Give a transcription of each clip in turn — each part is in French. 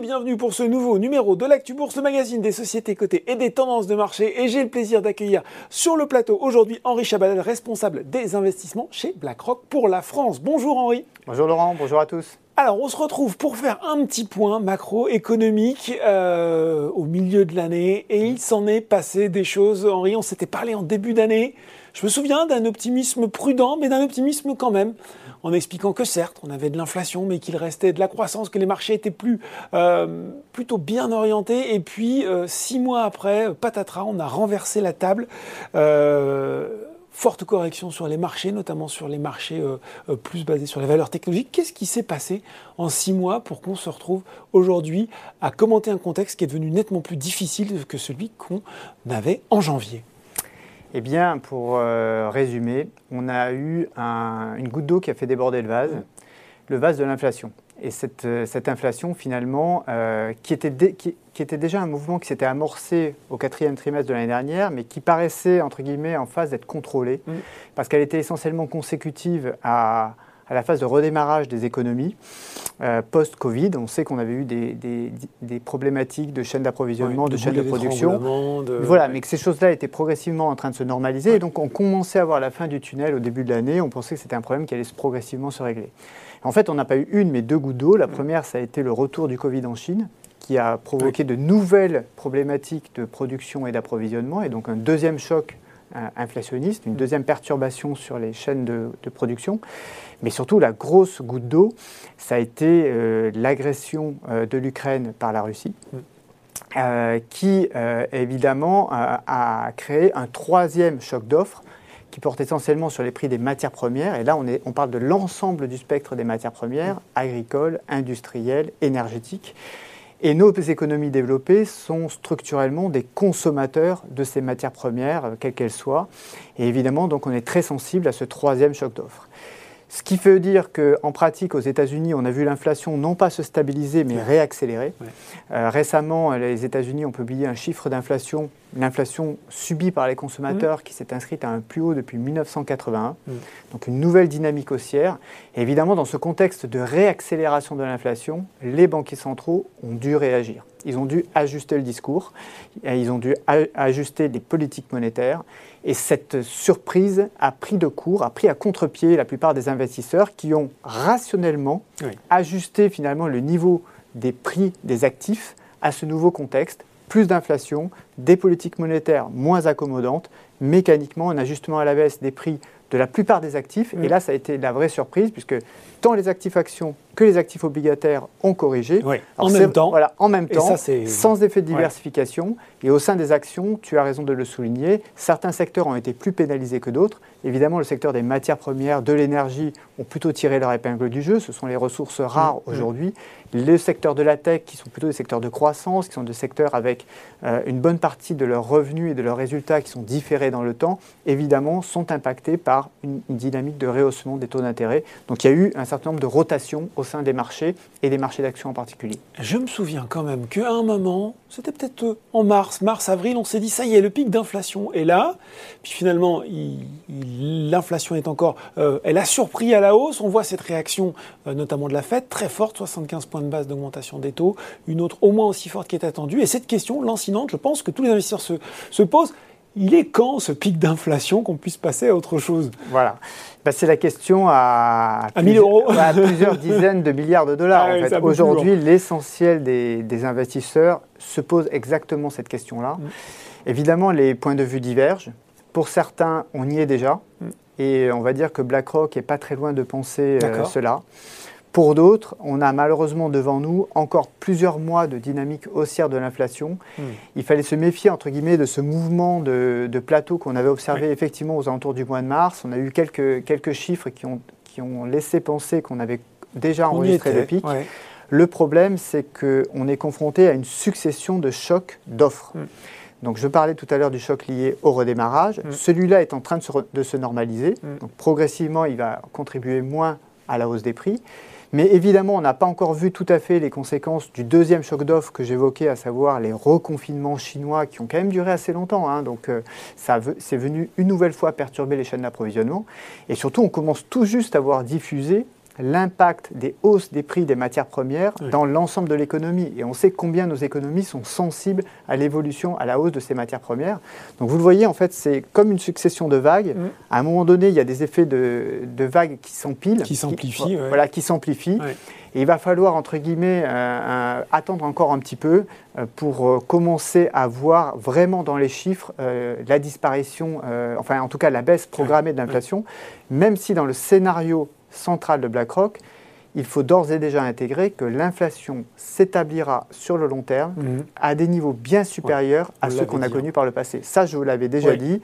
bienvenue pour ce nouveau numéro de l'Actu Bourse, le magazine des sociétés cotées et des tendances de marché. Et j'ai le plaisir d'accueillir sur le plateau aujourd'hui Henri Chabalel, responsable des investissements chez BlackRock pour la France. Bonjour Henri. Bonjour Laurent, bonjour à tous. Alors, on se retrouve pour faire un petit point macroéconomique euh, au milieu de l'année. Et il s'en est passé des choses. Henri, on s'était parlé en début d'année. Je me souviens d'un optimisme prudent, mais d'un optimisme quand même, en expliquant que certes, on avait de l'inflation, mais qu'il restait de la croissance, que les marchés étaient euh, plutôt bien orientés. Et puis, euh, six mois après, patatras, on a renversé la table. Forte correction sur les marchés, notamment sur les marchés euh, euh, plus basés sur les valeurs technologiques. Qu'est-ce qui s'est passé en six mois pour qu'on se retrouve aujourd'hui à commenter un contexte qui est devenu nettement plus difficile que celui qu'on avait en janvier? Eh bien, pour euh, résumer, on a eu une goutte d'eau qui a fait déborder le vase, le vase de l'inflation. Et cette, inflation, finalement, qui, était qui, qui était déjà un mouvement qui s'était amorcé au quatrième trimestre de l'année dernière, mais qui paraissait, entre guillemets, en phase d'être contrôlé, mm. parce qu'elle était essentiellement consécutive à, la phase de redémarrage des économies euh, post-Covid. On sait qu'on avait eu des, des, problématiques de chaîne d'approvisionnement, de, chaîne de production. Voilà, mais que ces choses-là étaient progressivement en train de se normaliser. Et donc, on commençait à voir la fin du tunnel au début de l'année. On pensait que c'était un problème qui allait progressivement se régler. En fait, on n'a pas eu une, mais deux gouttes d'eau. La première, ça a été le retour du Covid en Chine, qui a provoqué de nouvelles problématiques de production et d'approvisionnement, et donc un deuxième choc inflationniste, une mm. deuxième perturbation sur les chaînes de, production. Mais surtout, la grosse goutte d'eau, ça a été euh, l'agression euh, de l'Ukraine par la Russie. Mm. qui évidemment a, créé un troisième choc d'offres qui porte essentiellement sur les prix des matières premières. Et là, on, est, on parle de l'ensemble du spectre des matières premières, mm. agricoles, industrielles, énergétiques. Et nos économies développées sont structurellement des consommateurs de ces matières premières, quelles qu'elles soient. Et évidemment, donc, on est très sensible à ce troisième choc d'offres. Ce qui veut dire qu'en pratique, aux États-Unis, on a vu l'inflation non pas se stabiliser, mais réaccélérer. Euh, récemment, les États-Unis ont publié un chiffre d'inflation, l'inflation subie par les consommateurs, qui s'est inscrite à un plus haut depuis 1981. Donc une nouvelle dynamique haussière. Et évidemment, dans ce contexte de réaccélération de l'inflation, les banquiers centraux ont dû réagir. Ils ont dû ajuster le discours, ils ont dû ajuster les politiques monétaires. Et cette surprise a pris de court, a pris à contre-pied la plupart des investisseurs qui ont rationnellement ajusté finalement le niveau des prix des actifs à ce nouveau contexte. Plus d'inflation, des politiques monétaires moins accommodantes, mécaniquement un ajustement à la baisse des prix de la plupart des actifs. Et là, ça a été la vraie surprise, puisque tant les actifs actions que les actifs obligataires ont corrigé. en même temps. Voilà, en même temps, sans effet de diversification. Et au sein des actions, tu as raison de le souligner, certains secteurs ont été plus pénalisés que d'autres. Évidemment, le secteur des matières premières, de l'énergie, ont plutôt tiré leur épingle du jeu. Ce sont les ressources rares mm, mm. aujourd'hui. Les secteurs de la tech, qui sont plutôt des secteurs de croissance, qui sont des secteurs avec euh, une bonne partie de leurs revenus et de leurs résultats qui sont différés dans le temps, évidemment, sont impactés par une, une dynamique de rehaussement des taux d'intérêt. Donc il y a eu un certain nombre de rotations au sein des marchés et des marchés d'actions en particulier. Je me souviens quand même qu'à un moment, c'était peut-être euh, en mars, mars-avril, on s'est dit ça y est, le pic d'inflation est là. Puis finalement, l'inflation est encore, euh, elle a surpris à la hausse. On voit cette réaction, euh, notamment de la Fed, très forte, 75 points de base d'augmentation des taux, une autre au moins aussi forte qui est attendue. Et cette question lancinante, je pense que tous les investisseurs se, se posent il est quand ce pic d'inflation qu'on puisse passer à autre chose? Voilà. Bah, c'est la question à, plusieurs, dizaines de milliards de dollars. Ah Aujourd'hui, l'essentiel des, investisseurs se pose exactement cette question-là. Mm. Évidemment, les points de vue divergent. Pour certains, on y est déjà. Mm. Et on va dire que BlackRock n'est pas très loin de penser euh, cela. Pour d'autres, on a malheureusement devant nous encore plusieurs mois de dynamique haussière de l'inflation. Hmm. Il fallait se méfier, entre guillemets, de ce mouvement de, plateau qu'on avait observé effectivement aux alentours du mois de mars. On a eu quelques, quelques chiffres qui ont, qui ont laissé penser qu'on avait déjà enregistré le pic. Le problème, c'est qu'on est confronté à une succession de chocs d'offres. Hmm. Donc, je parlais tout à l'heure du choc lié au redémarrage. Hmm. Celui-là est en train de se, de se normaliser. Donc, progressivement, il va contribuer moins à la hausse des prix. Mais évidemment, on n'a pas encore vu tout à fait les conséquences du deuxième choc d'offres que j'évoquais, à savoir les reconfinements chinois qui ont quand même duré assez longtemps. Hein. donc, euh, ça c'est venu une nouvelle fois perturber les chaînes d'approvisionnement. Et surtout, on commence tout juste à voir diffuser l'impact des hausses des prix des matières premières dans l'ensemble de l'économie. Et on sait combien nos économies sont sensibles à l'évolution, à la hausse de ces matières premières. Donc vous le voyez, en fait, c'est comme une succession de vagues. À un moment donné, il y a des effets de, vagues qui s'empilent. Qui s'amplifient. Voilà, qui s'amplifient. Et il va falloir, entre guillemets, euh, attendre encore un petit peu euh, pour euh, commencer à voir vraiment dans les chiffres la disparition, enfin en tout cas la baisse programmée de l'inflation, même si dans le scénario central de BlackRock, il faut d'ores et déjà intégrer que l'inflation s'établira sur le long terme mhm. à des niveaux bien supérieurs à ceux qu'on a connus par le passé. Ça, je vous l'avais déjà dit.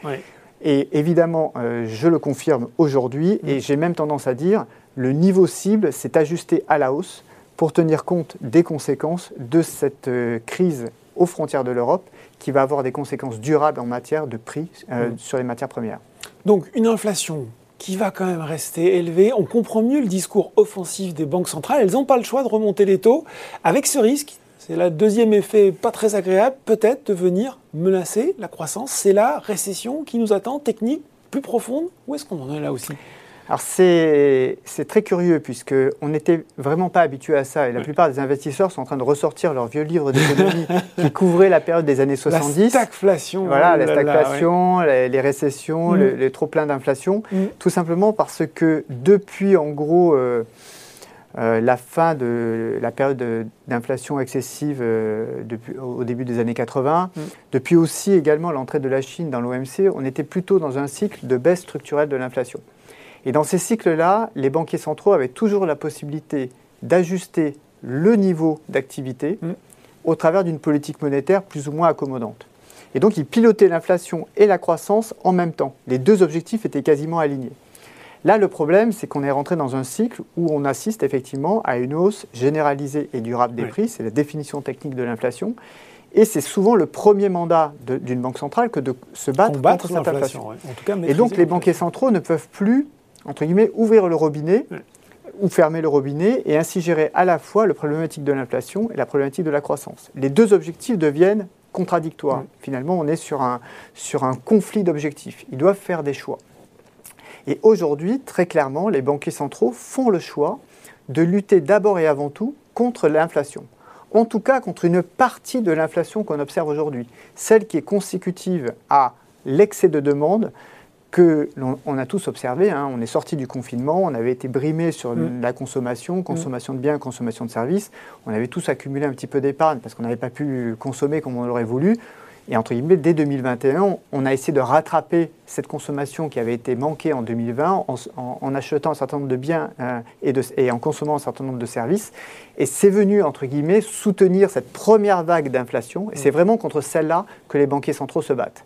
Et évidemment, je le confirme aujourd'hui, et mhm. j'ai même tendance à dire, le niveau cible s'est ajusté à la hausse pour tenir compte des conséquences de cette euh, crise aux frontières de l'Europe qui va avoir des conséquences durables en matière de prix euh, mm. sur les matières premières. Donc une inflation qui va quand même rester élevée. On comprend mieux le discours offensif des banques centrales. Elles n'ont pas le choix de remonter les taux avec ce risque. C'est le deuxième effet pas très agréable, peut-être de venir menacer la croissance. C'est la récession qui nous attend, technique plus profonde. Où est-ce qu'on en est là aussi? Alors c'est très curieux puisqu'on n'était vraiment pas habitué à ça et la plupart des investisseurs sont en train de ressortir leurs vieux livres d'économie qui couvraient la période des années 70. La stagflation. Voilà, la stagflation, les, récessions, mm. les, trop pleins d'inflation. Mm. Tout simplement parce que depuis en gros euh, euh, la fin de la période d'inflation excessive euh, depuis, au début des années 80, mm. depuis aussi également l'entrée de la Chine dans l'OMC, on était plutôt dans un cycle de baisse structurelle de l'inflation. Et dans ces cycles-là, les banquiers centraux avaient toujours la possibilité d'ajuster le niveau d'activité mm. au travers d'une politique monétaire plus ou moins accommodante. Et donc, ils pilotaient l'inflation et la croissance en même temps. Les deux objectifs étaient quasiment alignés. Là, le problème, c'est qu'on est rentré dans un cycle où on assiste effectivement à une hausse généralisée et durable des prix. C'est la définition technique de l'inflation. Et c'est souvent le premier mandat d'une banque centrale que de se battre contre cette inflation. et donc, les banquiers centraux ne peuvent plus entre guillemets, ouvrir le robinet ou fermer le robinet et ainsi gérer à la fois le problématique de l'inflation et la problématique de la croissance. Les deux objectifs deviennent contradictoires. Finalement, on est sur un, sur un conflit d'objectifs. Ils doivent faire des choix. Et aujourd'hui, très clairement, les banquiers centraux font le choix de lutter d'abord et avant tout contre l'inflation. En tout cas, contre une partie de l'inflation qu'on observe aujourd'hui, celle qui est consécutive à l'excès de demande, que l'on a tous observé. Hein. on est sorti du confinement, on avait été brimé sur mm. la consommation, mm. consommation de biens, consommation de services. On avait tous accumulé un petit peu d'épargne parce qu'on n'avait pas pu consommer comme on l'aurait voulu. Et entre guillemets, dès 2021, on a essayé de rattraper cette consommation qui avait été manquée en 2020 en, achetant un certain nombre de biens euh, et, de, et, en consommant un certain nombre de services. Et c'est venu, entre guillemets, soutenir cette première vague d'inflation. Et c'est mm. vraiment contre celle-là que les banquiers centraux se battent.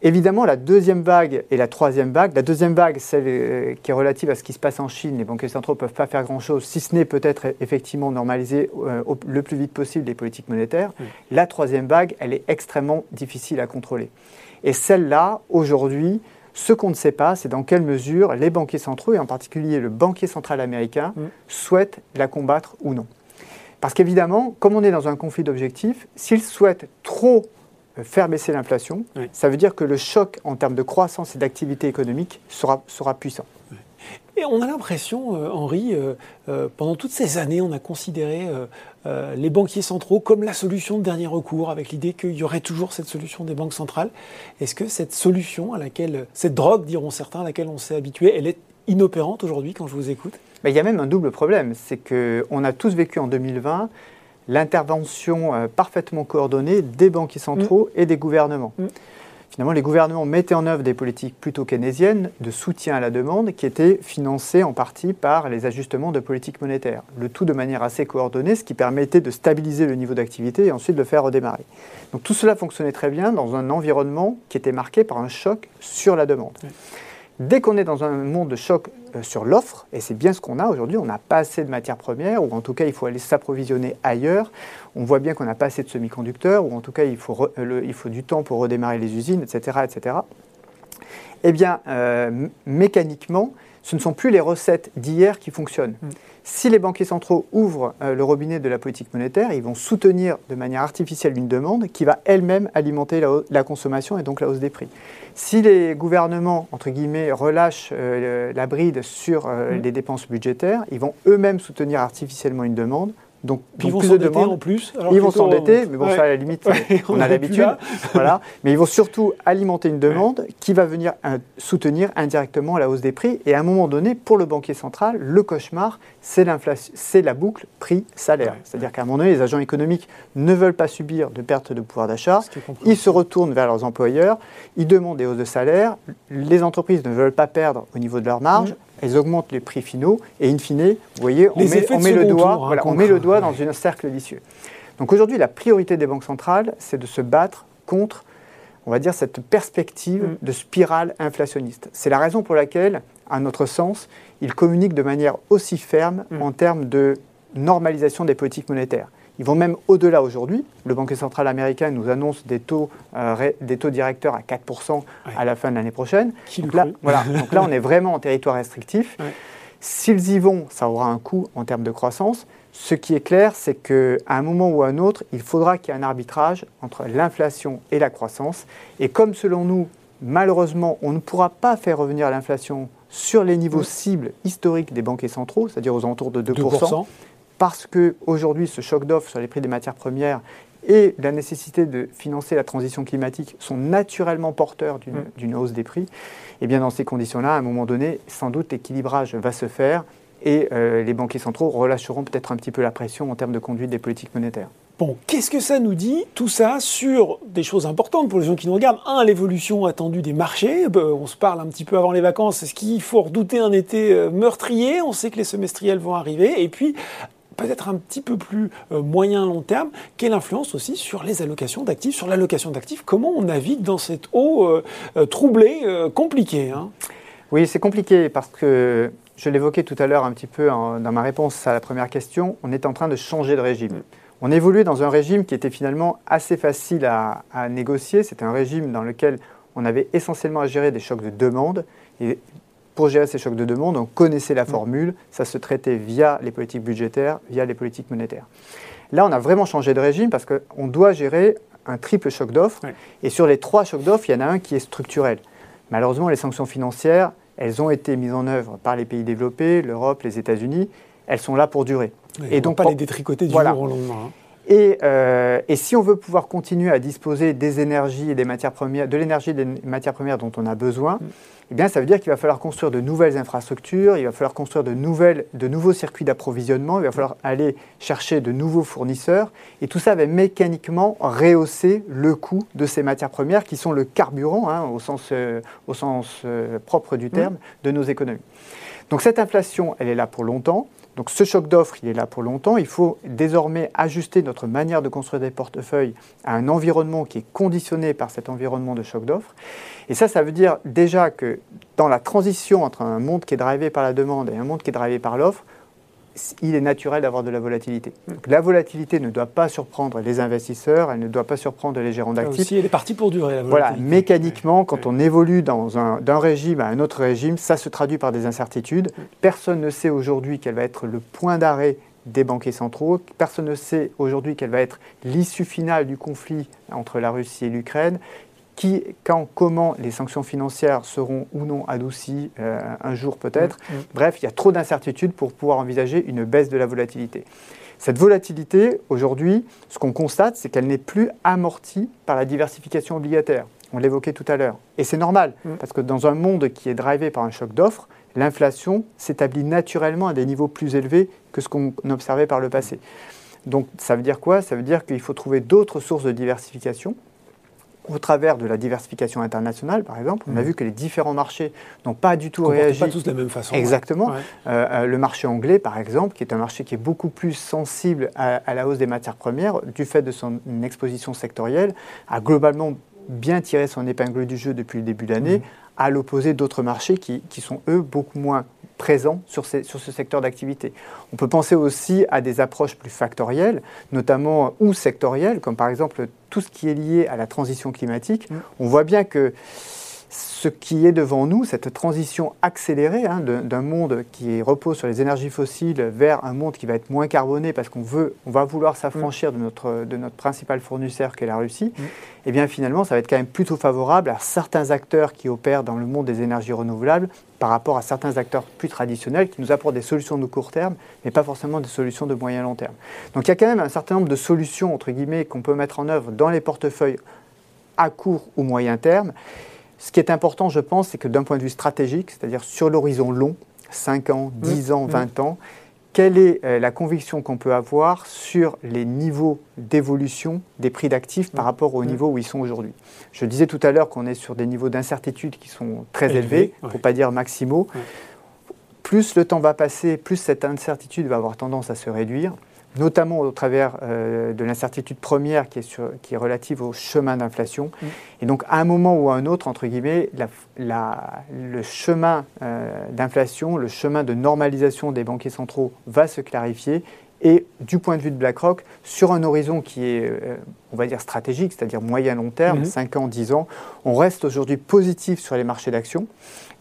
Évidemment, la deuxième vague et la troisième vague, la deuxième vague, celle euh, qui est relative à ce qui se passe en Chine, les banquiers centraux ne peuvent pas faire grand-chose, si ce n'est peut-être effectivement normaliser euh, le plus vite possible les politiques monétaires. La troisième vague, elle est extrêmement difficile à contrôler. Et celle-là, aujourd'hui, ce qu'on ne sait pas, c'est dans quelle mesure les banquiers centraux, et en particulier le banquier central américain, souhaitent la combattre ou non. Parce qu'évidemment, comme on est dans un conflit d'objectifs, s'ils souhaitent trop faire baisser l'inflation, ça veut dire que le choc en termes de croissance et d'activité économique sera, sera puissant. Et on a l'impression, euh, Henri, euh, euh, pendant toutes ces années, on a considéré les banquiers centraux comme la solution de dernier recours, avec l'idée qu'il y aurait toujours cette solution des banques centrales. Est-ce que cette solution à laquelle, cette drogue, diront certains, à laquelle on s'est habitué, elle est inopérante aujourd'hui quand je vous écoute? Il y a même un double problème, c'est qu'on a tous vécu en 2020 l'intervention euh, parfaitement coordonnée des banquiers centraux mm. et des gouvernements. Mm. Finalement, les gouvernements mettaient en œuvre des politiques plutôt keynésiennes de soutien à la demande qui étaient financées en partie par les ajustements de politique monétaire. Le tout de manière assez coordonnée, ce qui permettait de stabiliser le niveau d'activité et ensuite de le faire redémarrer. Donc tout cela fonctionnait très bien dans un environnement qui était marqué par un choc sur la demande. Dès qu'on est dans un monde de choc euh, sur l'offre, et c'est bien ce qu'on a aujourd'hui, on n'a pas assez de matières premières, ou en tout cas il faut aller s'approvisionner ailleurs, on voit bien qu'on n'a pas assez de semi-conducteurs, ou en tout cas il faut, euh, du temps pour redémarrer les usines, etc. etc. Eh bien, euh, mécaniquement, ce ne sont plus les recettes d'hier qui fonctionnent. Mm. Si les banquiers centraux ouvrent euh, le robinet de la politique monétaire, ils vont soutenir de manière artificielle une demande qui va elle-même alimenter la, consommation et donc la hausse des prix. Si les gouvernements, entre guillemets, relâchent euh, la bride sur euh, mm. les dépenses budgétaires, ils vont eux-mêmes soutenir artificiellement une demande donc, ils vont s'endetter en plus. ils vont s'endetter, mais bon, ça, à la limite, on, a l'habitude. voilà. Mais ils vont surtout alimenter une demande qui va venir euh, soutenir indirectement la hausse des prix. Et à un moment donné, pour le banquier central, le cauchemar, c'est l'inflation, c'est la boucle prix-salaire. C'est-à-dire qu'à un moment donné, les agents économiques ne veulent pas subir de perte de pouvoir d'achat. Ils se retournent vers leurs employeurs, ils demandent des hausses de salaire. Les entreprises ne veulent pas perdre au niveau de leur marge elles augmentent les prix finaux et in fine, vous voyez, on met, le doigt, hein, on met le doigt dans un cercle vicieux. Donc aujourd'hui, la priorité des banques centrales, c'est de se battre contre, on va dire, cette perspective mm. de spirale inflationniste. C'est la raison pour laquelle, à notre sens, ils communiquent de manière aussi ferme mm. en termes de normalisation des politiques monétaires. Ils vont même au-delà aujourd'hui. Le Banque centrale américain nous annonce des taux, euh, des taux directeurs à 4% à la fin de l'année prochaine. Donc là, voilà, donc là, on est vraiment en territoire restrictif. S'ils y vont, ça aura un coût en termes de croissance. Ce qui est clair, c'est qu'à un moment ou à un autre, il faudra qu'il y ait un arbitrage entre l'inflation et la croissance. Et comme selon nous, malheureusement, on ne pourra pas faire revenir l'inflation sur les niveaux cibles historiques des banquiers centraux, c'est-à-dire aux alentours de 2%, 2% parce qu'aujourd'hui, ce choc d'offres sur les prix des matières premières et la nécessité de financer la transition climatique sont naturellement porteurs d'une mm. hausse des prix, et eh bien dans ces conditions-là, à un moment donné, sans doute l'équilibrage va se faire et euh, les banquiers centraux relâcheront peut-être un petit peu la pression en termes de conduite des politiques monétaires. Bon, qu'est-ce que ça nous dit, tout ça, sur des choses importantes pour les gens qui nous regardent? Un, l'évolution attendue des marchés. Bah, on se parle un petit peu avant les vacances. Est-ce qu'il faut redouter un été euh, meurtrier? On sait que les semestriels vont arriver. Et puis, peut-être un petit peu plus euh, moyen long terme, quelle influence aussi sur les allocations d'actifs, sur l'allocation d'actifs, comment on navigue dans cette eau euh, euh, troublée, compliquée hein? Oui, c'est compliqué parce que je l'évoquais tout à l'heure un petit peu dans ma réponse à la première question, on est en train de changer de régime. On évoluait dans un régime qui était finalement assez facile à, négocier. C'était un régime dans lequel on avait essentiellement à gérer des chocs de demande. Pour gérer ces chocs de demande, on connaissait la mm. formule, ça se traitait via les politiques budgétaires, via les politiques monétaires. Là, on a vraiment changé de régime parce qu'on doit gérer un triple choc d'offres. Et sur les trois chocs d'offres, il y en a un qui est structurel. Malheureusement, les sanctions financières, elles ont été mises en œuvre par les pays développés, l'Europe, les États-Unis. Elles sont là pour durer. et donc, pas les détricoter du jour au lendemain. Hein. Et, euh, et, si on veut pouvoir continuer à disposer des énergies et des matières premières, de l'énergie et des matières premières dont on a besoin, mm eh bien, ça veut dire qu'il va falloir construire de nouvelles infrastructures, il va falloir construire de, nouvelles, de nouveaux circuits d'approvisionnement, il va falloir aller chercher de nouveaux fournisseurs. Et tout ça va mécaniquement rehausser le coût de ces matières premières qui sont le carburant, hein, au sens, euh, au sens euh, propre du terme, de nos économies. Donc cette inflation, elle est là pour longtemps. Donc ce choc d'offres, il est là pour longtemps. Il faut désormais ajuster notre manière de construire des portefeuilles à un environnement qui est conditionné par cet environnement de choc d'offres. Et ça, ça veut dire déjà que dans la transition entre un monde qui est drivé par la demande et un monde qui est drivé par l'offre, il est naturel d'avoir de la volatilité. la volatilité ne doit pas surprendre les investisseurs, elle ne doit pas surprendre les gérants d'actifs. Aussi, elle est partie pour durer. La voilà, mécaniquement, quand on évolue d'un régime à un autre régime, ça se traduit par des incertitudes. Personne ne sait aujourd'hui quel va être le point d'arrêt des banquiers centraux. Personne ne sait aujourd'hui quelle va être l'issue finale du conflit entre la Russie et l'Ukraine qui, quand, comment les sanctions financières seront ou non adoucies euh, un jour peut-être. Mm, mm. Bref, il y a trop d'incertitudes pour pouvoir envisager une baisse de la volatilité. Cette volatilité, aujourd'hui, ce qu'on constate, c'est qu'elle n'est plus amortie par la diversification obligataire. On l'évoquait tout à l'heure. Et c'est normal, mm. parce que dans un monde qui est drivé par un choc d'offres, l'inflation s'établit naturellement à des niveaux plus élevés que ce qu'on observait par le passé. Donc ça veut dire quoi? Ça veut dire qu'il faut trouver d'autres sources de diversification au travers de la diversification internationale, par exemple, on a mmh. vu que les différents marchés n'ont pas du tout réagi. pas tous de la même façon. Exactement. Euh, euh, le marché anglais, par exemple, qui est un marché qui est beaucoup plus sensible à, la hausse des matières premières, du fait de son exposition sectorielle, a globalement bien tiré son épingle du jeu depuis le début de l'année, mmh. à l'opposé d'autres marchés qui, qui, sont, eux, beaucoup moins présents sur, sur ce secteur d'activité. On peut penser aussi à des approches plus factorielles, notamment ou sectorielles, comme par exemple tout ce qui est lié à la transition climatique. Mm. On voit bien que ce qui est devant nous, cette transition accélérée hein, d'un monde qui repose sur les énergies fossiles vers un monde qui va être moins carboné parce qu'on veut, on va vouloir s'affranchir de, notre, de notre principal fournisseur qui est la Russie, mm. et eh bien finalement ça va être quand même plutôt favorable à certains acteurs qui opèrent dans le monde des énergies renouvelables par rapport à certains acteurs plus traditionnels qui nous apportent des solutions de court terme, mais pas forcément des solutions de moyen long terme. Donc il y a quand même un certain nombre de solutions, entre guillemets, qu'on peut mettre en œuvre dans les portefeuilles à court ou moyen terme. Ce qui est important, je pense, c'est que d'un point de vue stratégique, c'est-à-dire sur l'horizon long, 5 ans, 10 mmh. ans, 20 mmh. ans, quelle est euh, la conviction qu'on peut avoir sur les niveaux d'évolution des prix d'actifs par mmh. rapport au niveau où ils sont aujourd'hui? Je disais tout à l'heure qu'on est sur des niveaux d'incertitude qui sont très élevés, pour ne pas dire maximaux. Plus le temps va passer, plus cette incertitude va avoir tendance à se réduire notamment au travers euh, de l'incertitude première qui est, qui est, relative au chemin d'inflation. Mm. Et donc, à un moment ou à un autre, entre guillemets, le chemin euh, d'inflation, le chemin de normalisation des banquiers centraux va se clarifier. Et du point de vue de BlackRock, sur un horizon qui est, euh, on va dire, stratégique, c'est-à-dire moyen-long terme, 5 mm-hmm. ans, 10 ans, on reste aujourd'hui positif sur les marchés d'actions.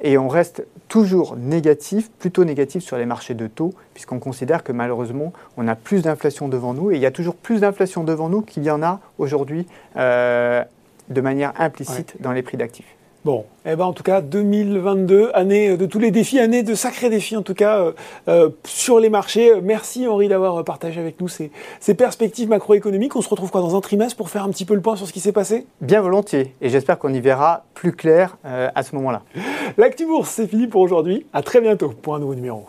Et on reste toujours négatif, plutôt négatif sur les marchés de taux, puisqu'on considère que malheureusement, on a plus d'inflation devant nous, et il y a toujours plus d'inflation devant nous qu'il y en a aujourd'hui euh, de manière implicite dans les prix d'actifs. Bon, eh ben en tout cas, 2022, année de tous les défis, année de sacrés défis en tout cas euh, euh, sur les marchés. Merci Henri d'avoir partagé avec nous ces, perspectives macroéconomiques. On se retrouve quoi dans un trimestre pour faire un petit peu le point sur ce qui s'est passé? Bien volontiers, et j'espère qu'on y verra plus clair euh, à ce moment-là. L'actu bourse, c'est fini pour aujourd'hui. À très bientôt pour un nouveau numéro.